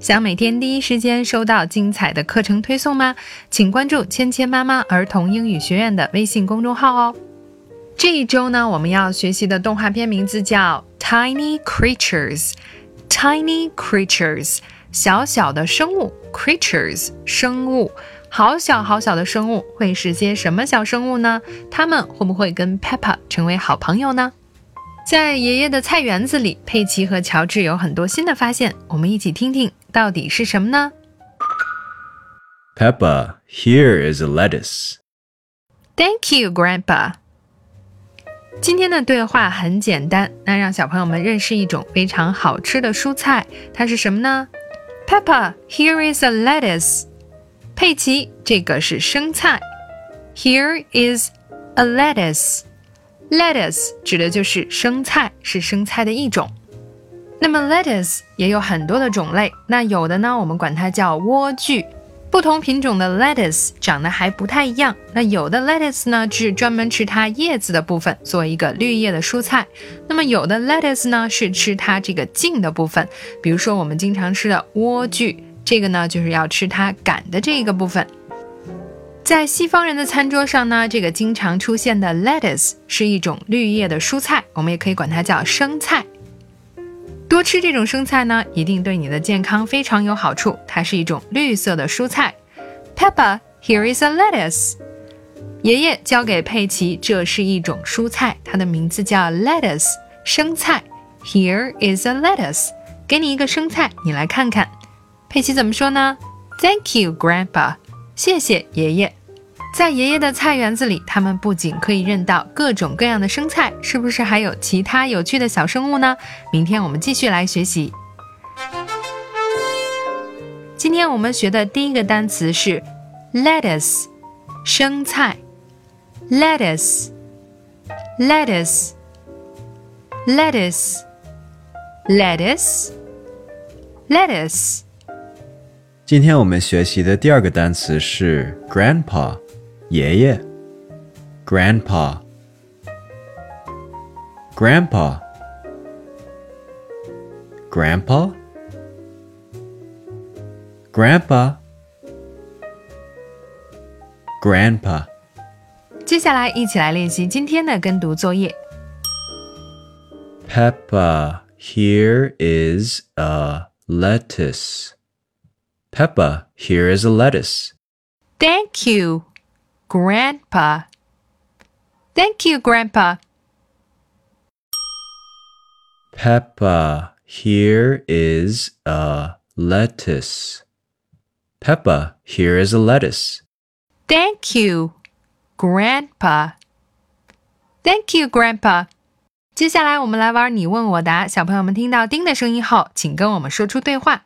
想每天第一时间收到精彩的课程推送吗？请关注芊芊妈妈儿童英语学院的微信公众号哦。这一周呢，我们要学习的动画片名字叫《Tiny Creatures》，Tiny Creatures，小小的生物，Creatures，生物，好小好小的生物会是些什么小生物呢？它们会不会跟 Peppa 成为好朋友呢？在爷爷的菜园子里，佩奇和乔治有很多新的发现，我们一起听听到底是什么呢 Peppa, here is a lettuce.？Thank you, Grandpa。今天的对话很简单，那让小朋友们认识一种非常好吃的蔬菜，它是什么呢？Peppa, here is a lettuce。佩奇，这个是生菜。Here is a lettuce。Lettuce 指的就是生菜，是生菜的一种。那么 lettuce 也有很多的种类，那有的呢，我们管它叫莴苣。不同品种的 lettuce 长得还不太一样。那有的 lettuce 呢，是专门吃它叶子的部分，做一个绿叶的蔬菜。那么有的 lettuce 呢，是吃它这个茎的部分。比如说我们经常吃的莴苣，这个呢，就是要吃它杆的这一个部分。在西方人的餐桌上呢，这个经常出现的 lettuce 是一种绿叶的蔬菜，我们也可以管它叫生菜。多吃这种生菜呢，一定对你的健康非常有好处。它是一种绿色的蔬菜。Peppa, here is a lettuce。爷爷教给佩奇，这是一种蔬菜，它的名字叫 lettuce，生菜。Here is a lettuce。给你一个生菜，你来看看。佩奇怎么说呢？Thank you, Grandpa。谢谢爷爷。在爷爷的菜园子里，他们不仅可以认到各种各样的生菜，是不是还有其他有趣的小生物呢？明天我们继续来学习。今天我们学的第一个单词是 lettuce，生菜。lettuce，lettuce，lettuce，lettuce，lettuce。今天我们学习的第二个单词是 grandpa，爷爷。grandpa。grandpa。grandpa。grandpa。grandpa。接下来一起来练习今天的跟读作业。 Peppa, here is a lettuce. Peppa, here is a lettuce. Thank you, Grandpa. Thank you, Grandpa. Peppa, here is a lettuce. Peppa, here is a lettuce. Thank you, Grandpa. Thank you, Grandpa. 接下来我们来玩你问我答。小朋友们听到丁的声音后，请跟我们说出对话。